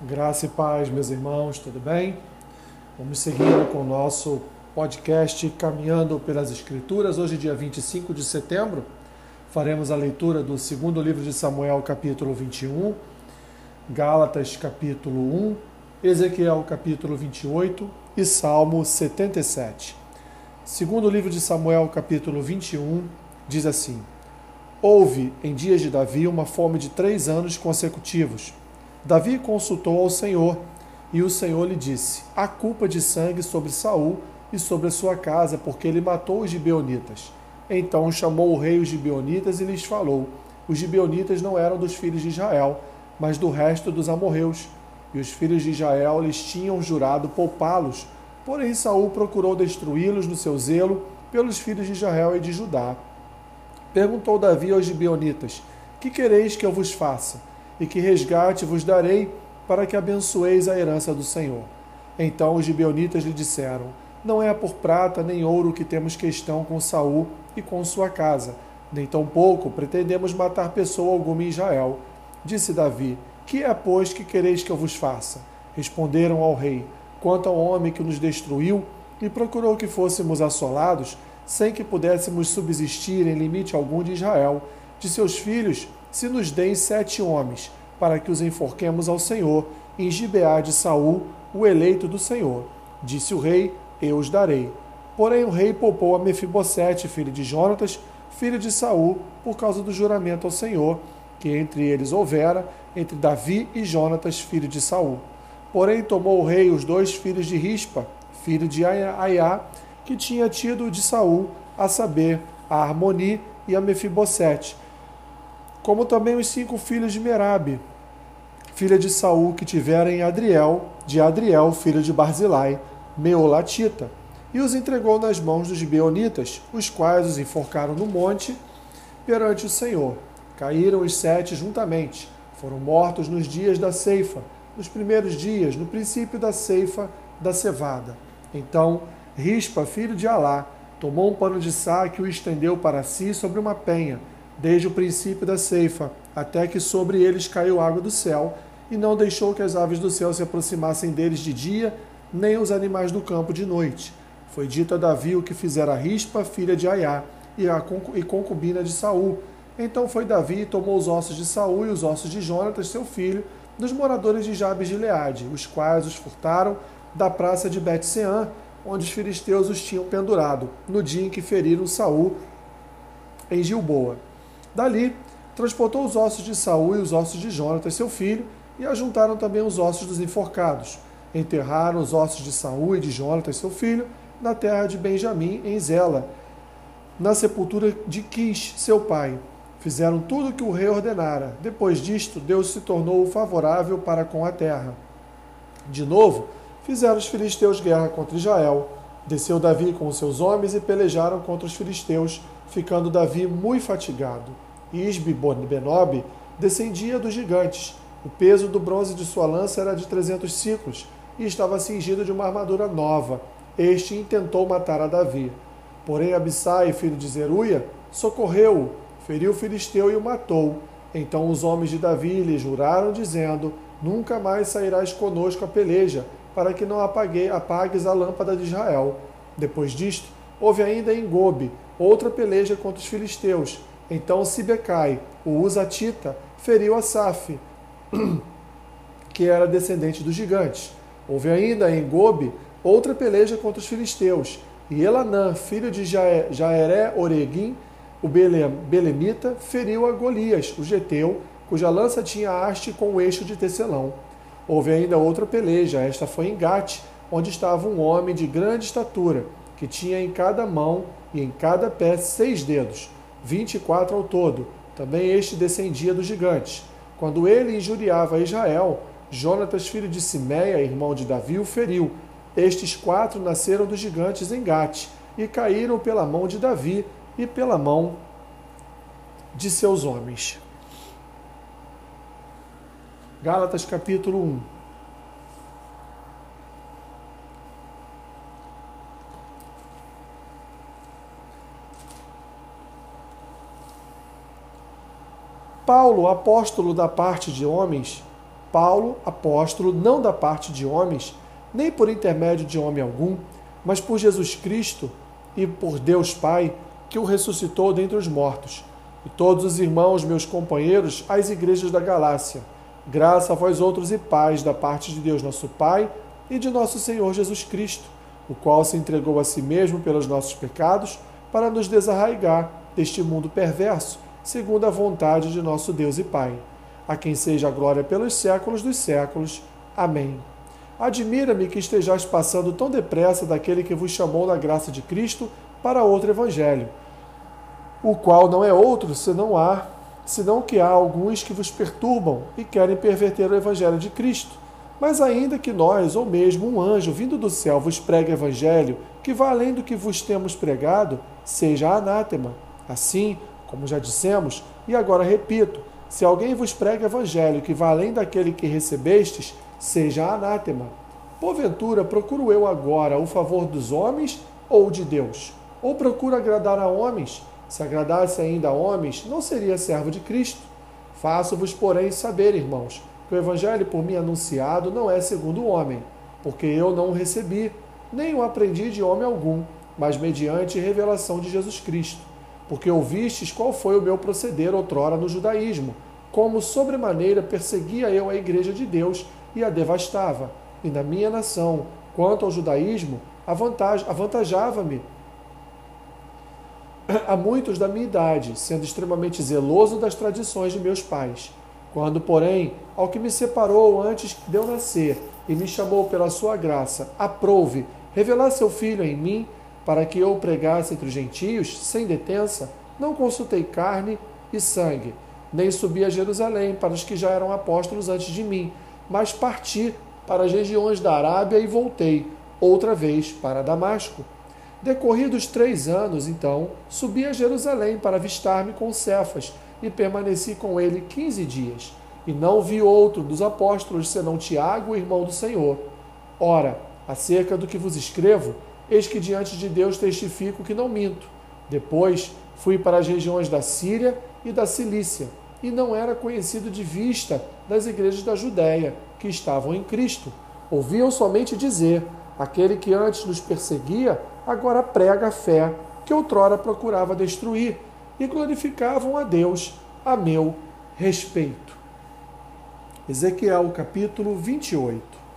Graça e paz, meus irmãos, tudo bem? Vamos seguindo com o nosso podcast Caminhando pelas Escrituras. Hoje, dia 25 de setembro, faremos a leitura do segundo livro de Samuel, capítulo 21, Gálatas, capítulo 1, Ezequiel, capítulo 28 e Salmo 77. Segundo livro de Samuel, capítulo 21, diz assim: Houve, em dias de Davi, uma fome de três anos consecutivos Davi consultou ao Senhor, e o Senhor lhe disse: Há culpa de sangue sobre Saul e sobre a sua casa, porque ele matou os gibeonitas. Então chamou o rei os gibeonitas e lhes falou: Os gibeonitas não eram dos filhos de Israel, mas do resto dos amorreus. E os filhos de Israel lhes tinham jurado poupá-los. Porém Saul procurou destruí-los no seu zelo pelos filhos de Israel e de Judá. Perguntou Davi aos gibeonitas: Que quereis que eu vos faça? E que resgate vos darei para que abençoeis a herança do Senhor. Então os gibeonitas lhe disseram: Não é por prata nem ouro que temos questão com Saul e com sua casa, nem tampouco pretendemos matar pessoa alguma em Israel. Disse Davi: Que é, pois, que quereis que eu vos faça? Responderam ao rei: Quanto ao homem que nos destruiu e procurou que fôssemos assolados, sem que pudéssemos subsistir em limite algum de Israel, de seus filhos se nos deem sete homens, para que os enforquemos ao Senhor, em Gibeá de Saul, o eleito do Senhor. Disse o rei: Eu os darei. Porém o rei poupou a Mefibosete, filho de Jonatas, filho de Saul, por causa do juramento ao Senhor, que entre eles houvera, entre Davi e Jonatas, filho de Saul. Porém tomou o rei os dois filhos de Rispa, filho de Aiá, que tinha tido de Saul, a saber, a Harmoni e a Mefibosete, como também os cinco filhos de Merabe, filha de Saul, que tivera em Adriel, de Adriel, filho de Barzilai, Meolatita, e os entregou nas mãos dos Beonitas, os quais os enforcaram no monte perante o Senhor. Caíram os sete juntamente, foram mortos nos dias da ceifa, nos primeiros dias, no princípio da ceifa da cevada. Então, Rispa, filho de Alá, tomou um pano de saque e o estendeu para si sobre uma penha, desde o princípio da ceifa, até que sobre eles caiu água do céu, e não deixou que as aves do céu se aproximassem deles de dia, nem os animais do campo de noite. Foi dito a Davi o que fizera Rispa, filha de Aiá, e a concubina de Saul. Então foi Davi e tomou os ossos de Saul e os ossos de Jonatas, seu filho, dos moradores de Jabes de Leade, os quais os furtaram da praça de Bet-Sean, onde os filisteus os tinham pendurado, no dia em que feriram Saul em Gilboa. Dali, transportou os ossos de Saul e os ossos de Jonatas, seu filho, e ajuntaram também os ossos dos enforcados. Enterraram os ossos de Saul e de Jonatas, seu filho, na terra de Benjamim, em Zela, na sepultura de Quis, seu pai. Fizeram tudo o que o rei ordenara. Depois disto, Deus se tornou favorável para com a terra. De novo, fizeram os filisteus guerra contra Israel. Desceu Davi com os seus homens e pelejaram contra os filisteus, ficando Davi muito fatigado. Isbe Benob descendia dos gigantes. O peso do bronze de sua lança era de trezentos ciclos e estava cingido de uma armadura nova. Este intentou matar a Davi. Porém Abissai, filho de Zeruia, socorreu-o, feriu o filisteu e o matou. Então os homens de Davi lhe juraram, dizendo: Nunca mais sairás conosco a peleja, para que não apague, apagues a lâmpada de Israel. Depois disto, houve ainda em Gobe outra peleja contra os filisteus. Então Sibecai, o Uzatita, feriu Asaf, que era descendente dos gigantes. Houve ainda em Gobe outra peleja contra os filisteus. E Elanã, filho de Jaeré Oreguim, o Belemita, feriu a Golias, o geteu, cuja lança tinha haste com o eixo de tecelão. Houve ainda outra peleja, esta foi em Gate, onde estava um homem de grande estatura, que tinha em cada mão e em cada pé seis dedos, vinte e quatro ao todo. Também este descendia dos gigantes. Quando ele injuriava Israel, Jonatas, filho de Simeia, irmão de Davi, o feriu. Estes quatro nasceram dos gigantes em Gate e caíram pela mão de Davi e pela mão de seus homens. Gálatas capítulo 1 Paulo, apóstolo da parte de homens, Paulo, apóstolo, não da parte de homens, nem por intermédio de homem algum, mas por Jesus Cristo e por Deus Pai, que o ressuscitou dentre os mortos, e todos os irmãos, meus companheiros, às igrejas da Galácia. Graça a vós outros e paz da parte de Deus nosso Pai e de nosso Senhor Jesus Cristo, o qual se entregou a si mesmo pelos nossos pecados, para nos desarraigar deste mundo perverso, segundo a vontade de nosso Deus e Pai a quem seja a glória pelos séculos dos séculos. Amém. Admira-me que estejais passando tão depressa daquele que vos chamou na graça de Cristo para outro evangelho, o qual não é outro senão há, senão que há alguns que vos perturbam e querem perverter o evangelho de Cristo. Mas ainda que nós, ou mesmo um anjo vindo do céu, vos pregue evangelho que vá além do que vos temos pregado, seja anátema. Assim, como já dissemos, e agora repito, se alguém vos prega evangelho que vá além daquele que recebestes, seja anátema. Porventura, procuro eu agora o favor dos homens ou de Deus? Ou procuro agradar a homens? Se agradasse ainda a homens, não seria servo de Cristo. Faço-vos, porém, saber, irmãos, que o evangelho por mim anunciado não é segundo o homem, porque eu não o recebi, nem o aprendi de homem algum, mas mediante revelação de Jesus Cristo porque ouvistes qual foi o meu proceder outrora no judaísmo, como sobremaneira perseguia eu a igreja de Deus e a devastava. E na minha nação, quanto ao judaísmo, avantajava-me a muitos da minha idade, sendo extremamente zeloso das tradições de meus pais. Quando, porém, ao que me separou antes de eu nascer e me chamou pela sua graça, aprouve revelar seu filho em mim, para que eu pregasse entre os gentios, sem detença, não consultei carne e sangue, nem subi a Jerusalém para os que já eram apóstolos antes de mim, mas parti para as regiões da Arábia e voltei, outra vez, para Damasco. Decorridos três anos, então, subi a Jerusalém para avistar-me com Cefas e permaneci com ele quinze dias. E não vi outro dos apóstolos senão Tiago, irmão do Senhor. Ora, acerca do que vos escrevo, Eis que diante de Deus testifico que não minto. Depois fui para as regiões da Síria e da Cilícia, e não era conhecido de vista das igrejas da Judéia, que estavam em Cristo. Ouviam somente dizer: aquele que antes nos perseguia, agora prega a fé, que outrora procurava destruir, e glorificavam a Deus a meu respeito. Ezequiel capítulo 28.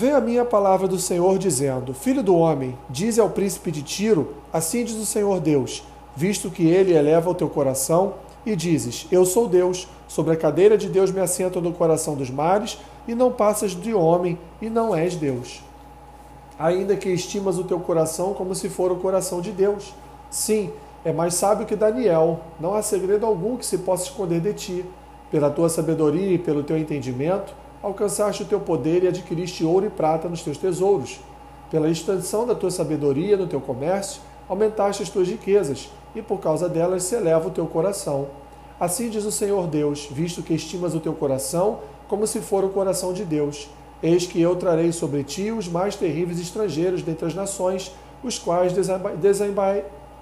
Veio a mim a palavra do Senhor dizendo: Filho do homem, dize ao príncipe de Tiro: Assim diz o Senhor Deus, visto que ele eleva o teu coração, e dizes: Eu sou Deus, sobre a cadeira de Deus me assento no coração dos mares, e não passas de homem, e não és Deus. Ainda que estimas o teu coração como se for o coração de Deus. Sim, é mais sábio que Daniel, não há segredo algum que se possa esconder de ti. Pela tua sabedoria e pelo teu entendimento, alcançaste o teu poder e adquiriste ouro e prata nos teus tesouros. Pela extensão da tua sabedoria no teu comércio, aumentaste as tuas riquezas, e por causa delas se eleva o teu coração. Assim diz o Senhor Deus, visto que estimas o teu coração como se for o coração de Deus. Eis que eu trarei sobre ti os mais terríveis estrangeiros dentre as nações, os quais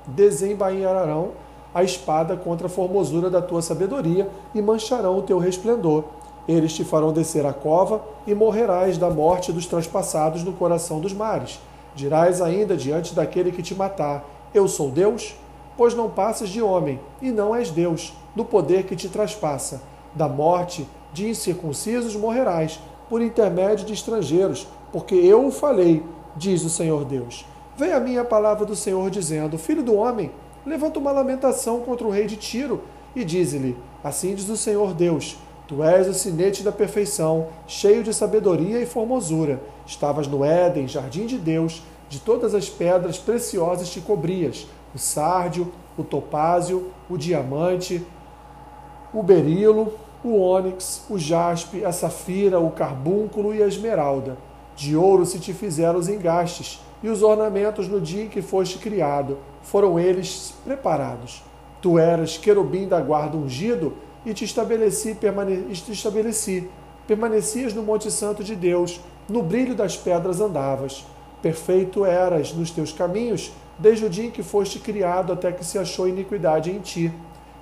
desembainharão a espada contra a formosura da tua sabedoria e mancharão o teu resplendor eles te farão descer a cova e morrerás da morte dos transpassados no coração dos mares. Dirás ainda diante daquele que te matar: Eu sou Deus? Pois não passas de homem, e não és Deus, do poder que te traspassa. Da morte de incircuncisos morrerás, por intermédio de estrangeiros, porque eu o falei, diz o Senhor Deus. Vem a mim a palavra do Senhor dizendo: Filho do homem, levanta uma lamentação contra o rei de Tiro, e dize-lhe: Assim diz o Senhor Deus Tu és o sinete da perfeição, cheio de sabedoria e formosura. Estavas no Éden, jardim de Deus, de todas as pedras preciosas te cobrias: o sárdio, o topázio, o diamante, o berilo, o ônix, o jaspe, a safira, o carbúnculo e a esmeralda. De ouro se te fizeram os engastes, e os ornamentos no dia em que foste criado, foram eles preparados. Tu eras querubim da guarda ungido, e te estabeleci, permane te estabeleci. Permanecias no Monte Santo de Deus, no brilho das pedras andavas. Perfeito eras nos teus caminhos, desde o dia em que foste criado até que se achou iniquidade em ti.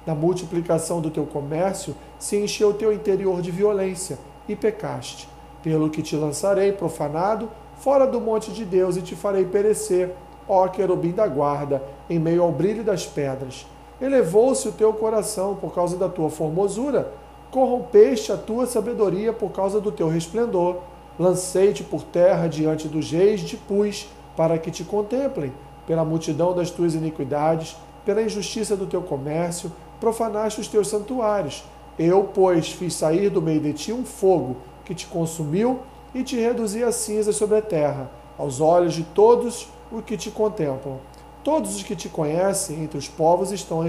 Da multiplicação do teu comércio se encheu o teu interior de violência e pecaste. Pelo que te lançarei profanado fora do monte de Deus e te farei perecer, ó querubim da guarda, em meio ao brilho das pedras. Elevou-se o teu coração por causa da tua formosura, corrompeste a tua sabedoria por causa do teu resplendor. Lancei-te por terra diante dos reis de pus, para que te contemplem, pela multidão das tuas iniquidades, pela injustiça do teu comércio, profanaste os teus santuários. Eu, pois, fiz sair do meio de ti um fogo que te consumiu e te reduzi a cinzas sobre a terra, aos olhos de todos os que te contemplam. Todos os que te conhecem entre os povos estão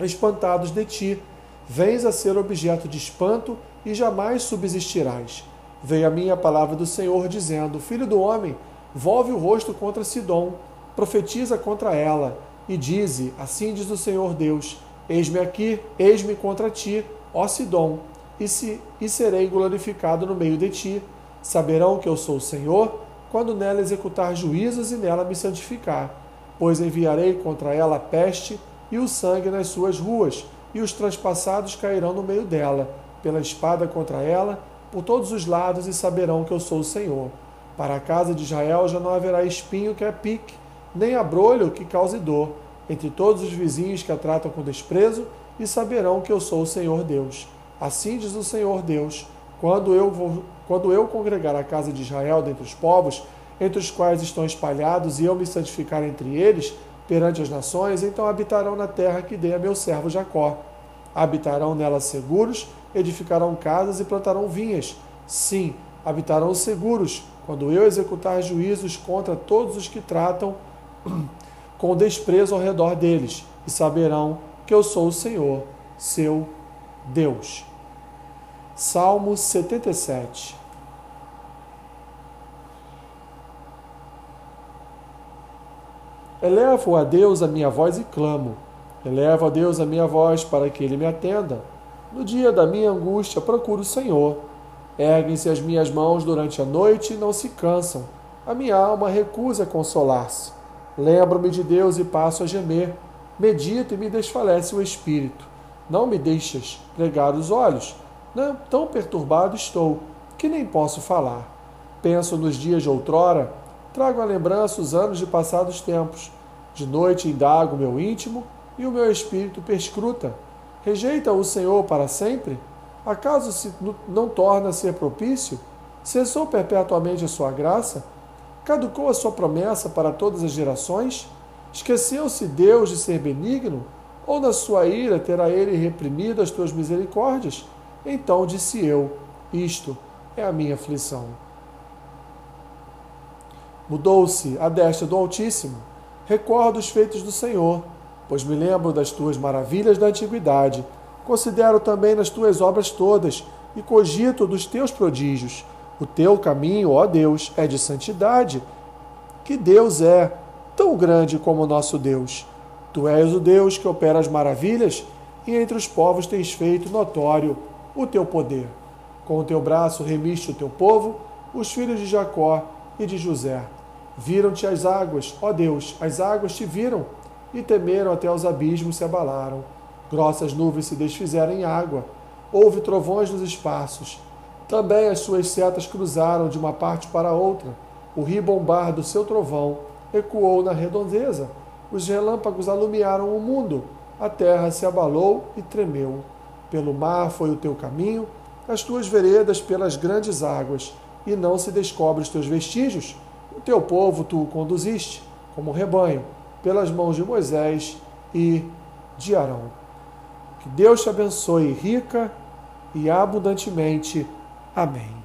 espantados de ti. Vens a ser objeto de espanto e jamais subsistirás. Veio a mim a palavra do Senhor, dizendo: Filho do homem, volve o rosto contra Sidom, profetiza contra ela, e dize: Assim diz o Senhor Deus: Eis-me aqui, eis-me contra ti, ó Sidom, e, se, e serei glorificado no meio de ti. Saberão que eu sou o Senhor, quando nela executar juízos e nela me santificar. Pois enviarei contra ela a peste e o sangue nas suas ruas, e os transpassados cairão no meio dela, pela espada contra ela, por todos os lados, e saberão que eu sou o Senhor. Para a casa de Israel já não haverá espinho que a pique, nem abrolho que cause dor entre todos os vizinhos que a tratam com desprezo, e saberão que eu sou o Senhor Deus. Assim diz o Senhor Deus: quando eu, vou, quando eu congregar a casa de Israel dentre os povos, entre os quais estão espalhados, e eu me santificar entre eles, perante as nações, então habitarão na terra que dei a meu servo Jacó. Habitarão nela seguros, edificarão casas e plantarão vinhas. Sim, habitarão seguros, quando eu executar juízos contra todos os que tratam com desprezo ao redor deles, e saberão que eu sou o Senhor, seu Deus. Salmo 77 Elevo a Deus a minha voz e clamo. Elevo a Deus a minha voz para que ele me atenda. No dia da minha angústia procuro o Senhor. Erguem-se as minhas mãos durante a noite e não se cansam. A minha alma recusa consolar-se. Lembro-me de Deus e passo a gemer. Medito e me desfalece o espírito. Não me deixas pregar os olhos. Não, tão perturbado estou, que nem posso falar. Penso nos dias de outrora, trago à lembrança os anos de passados tempos. De noite indago meu íntimo e o meu espírito perscruta. Rejeita o Senhor para sempre? Acaso se não torna a ser propício? Cessou perpetuamente a sua graça? Caducou a sua promessa para todas as gerações? Esqueceu-se Deus de ser benigno? Ou na sua ira terá ele reprimido as tuas misericórdias? Então disse eu: Isto é a minha aflição. Mudou-se a destra do Altíssimo. Recordo os feitos do Senhor, pois me lembro das tuas maravilhas da antiguidade. Considero também nas tuas obras todas e cogito dos teus prodígios. O teu caminho, ó Deus, é de santidade. Que Deus é, tão grande como o nosso Deus. Tu és o Deus que opera as maravilhas e entre os povos tens feito notório o teu poder. Com o teu braço remiste o teu povo, os filhos de Jacó e de José. Viram-te as águas, ó Deus, as águas te viram e temeram até os abismos se abalaram. Grossas nuvens se desfizeram em água, houve trovões nos espaços também as suas setas cruzaram de uma parte para outra. O ribombar do seu trovão ecoou na redondeza. Os relâmpagos alumiaram o mundo. A terra se abalou e tremeu. Pelo mar foi o teu caminho, as tuas veredas pelas grandes águas, e não se descobre os teus vestígios. O teu povo tu o conduziste, como rebanho, pelas mãos de Moisés e de Arão. Que Deus te abençoe rica e abundantemente Amém.